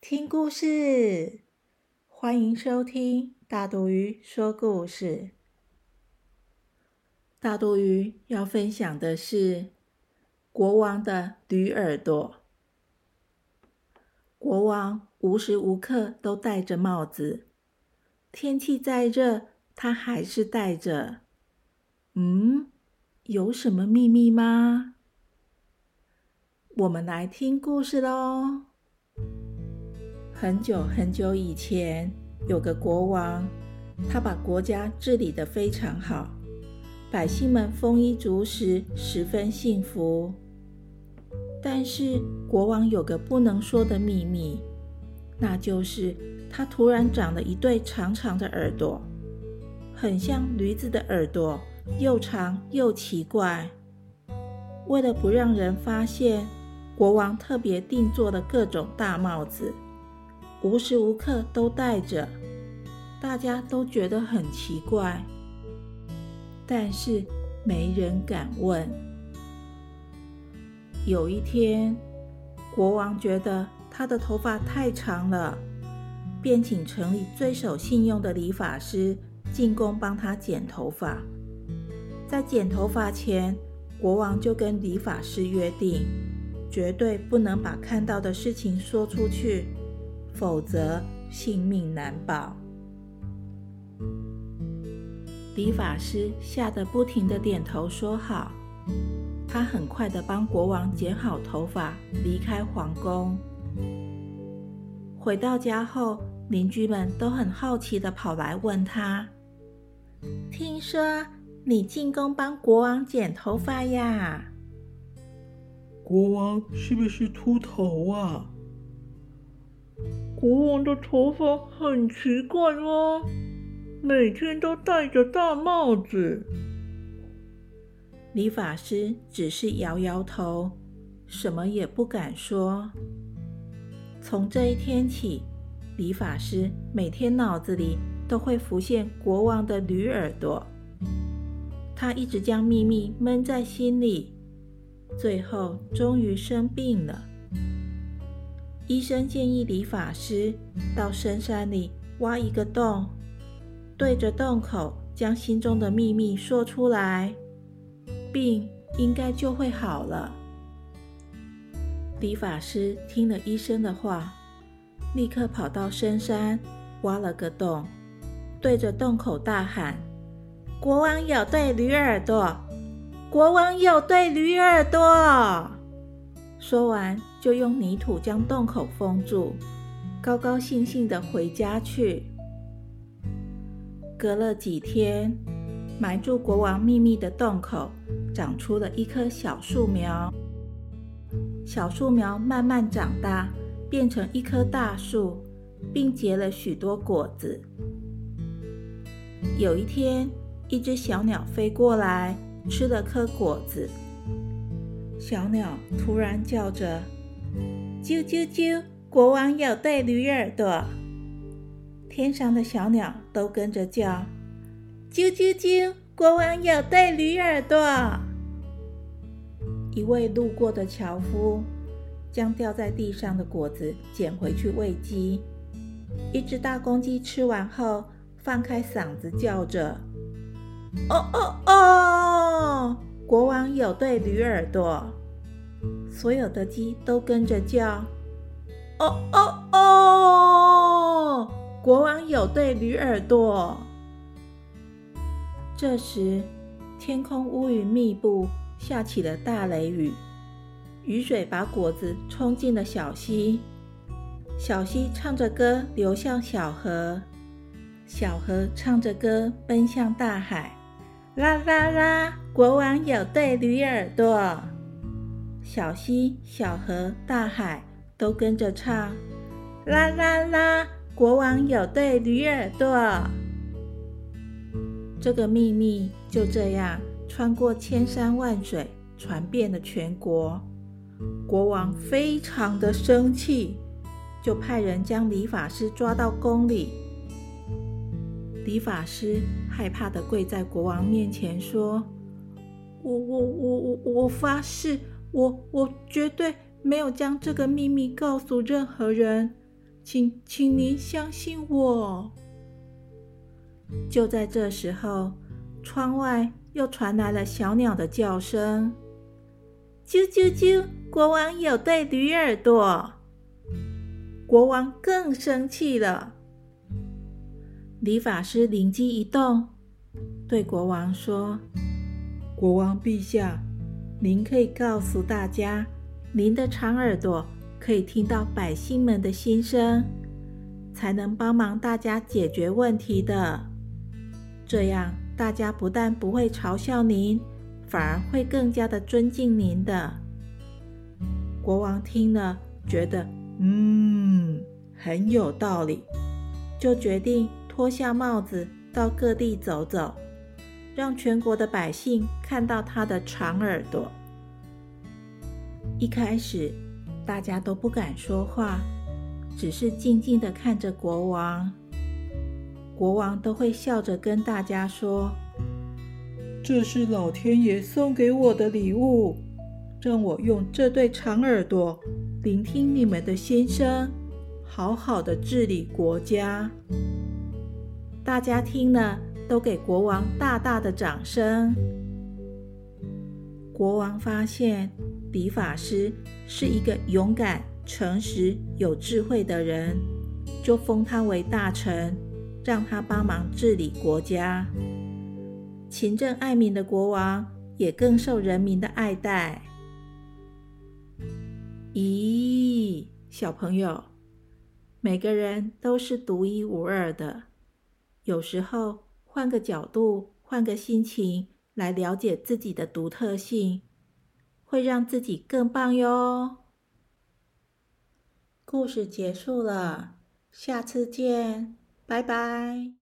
听故事！欢迎收听大肚鱼说故事。大肚鱼要分享的是国王的驴耳朵。国王无时无刻都戴着帽子，天气再热，他还是戴着。嗯，有什么秘密吗？我们来听故事喽。很久很久以前，有个国王，他把国家治理得非常好，百姓们丰衣足食，十分幸福。但是国王有个不能说的秘密，那就是他突然长了一对长长的耳朵，很像驴子的耳朵，又长又奇怪。为了不让人发现，国王特别定做了各种大帽子，无时无刻都戴着，大家都觉得很奇怪，但是没人敢问。有一天，国王觉得他的头发太长了，便请城里最守信用的理发师进宫帮他剪头发。在剪头发前，国王就跟理发师约定。绝对不能把看到的事情说出去，否则性命难保。理发师吓得不停的点头说好。他很快的帮国王剪好头发，离开皇宫。回到家后，邻居们都很好奇的跑来问他：“听说你进宫帮国王剪头发呀？”国王是不是秃头啊？国王的头发很奇怪哦，每天都戴着大帽子。理发师只是摇摇头，什么也不敢说。从这一天起，理发师每天脑子里都会浮现国王的驴耳朵，他一直将秘密闷在心里。最后，终于生病了。医生建议理发师到深山里挖一个洞，对着洞口将心中的秘密说出来，病应该就会好了。理发师听了医生的话，立刻跑到深山挖了个洞，对着洞口大喊：“国王有对驴耳朵。”国王有对驴耳朵。说完，就用泥土将洞口封住，高高兴兴的回家去。隔了几天，埋住国王秘密的洞口长出了一棵小树苗。小树苗慢慢长大，变成一棵大树，并结了许多果子。有一天，一只小鸟飞过来。吃了颗果子，小鸟突然叫着：“啾啾啾！国王有对驴耳朵。”天上的小鸟都跟着叫：“啾啾啾！国王有对驴耳朵。”一位路过的樵夫将掉在地上的果子捡回去喂鸡。一只大公鸡吃完后，放开嗓子叫着。哦哦哦！国王有对驴耳朵，所有的鸡都跟着叫。哦哦哦！国王有对驴耳朵。这时，天空乌云密布，下起了大雷雨，雨水把果子冲进了小溪，小溪唱着歌流向小河，小河唱着歌奔向大海。啦啦啦！国王有对驴耳朵，小溪、小河、大海都跟着唱。啦啦啦！国王有对驴耳朵。这个秘密就这样穿过千山万水，传遍了全国。国王非常的生气，就派人将理发师抓到宫里。理发师害怕的跪在国王面前说：“我我我我我发誓，我我绝对没有将这个秘密告诉任何人，请请您相信我。”就在这时候，窗外又传来了小鸟的叫声：“啾啾啾！”国王有对驴耳朵，国王更生气了。理发师灵机一动，对国王说：“国王陛下，您可以告诉大家，您的长耳朵可以听到百姓们的心声，才能帮忙大家解决问题的。这样，大家不但不会嘲笑您，反而会更加的尊敬您的。”国王听了，觉得嗯很有道理，就决定脱下帽子到各地走走，让全国的百姓看到他的长耳朵。一开始，大家都不敢说话，只是静静的看着国王。国王都会笑着跟大家说：“这是老天爷送给我的礼物。”让我用这对长耳朵聆听你们的心声，好好的治理国家。大家听了都给国王大大的掌声。国王发现理发师是一个勇敢、诚实、有智慧的人，就封他为大臣，让他帮忙治理国家。勤政爱民的国王也更受人民的爱戴。咦，小朋友，每个人都是独一无二的。有时候换个角度，换个心情来了解自己的独特性，会让自己更棒哟。故事结束了，下次见，拜拜。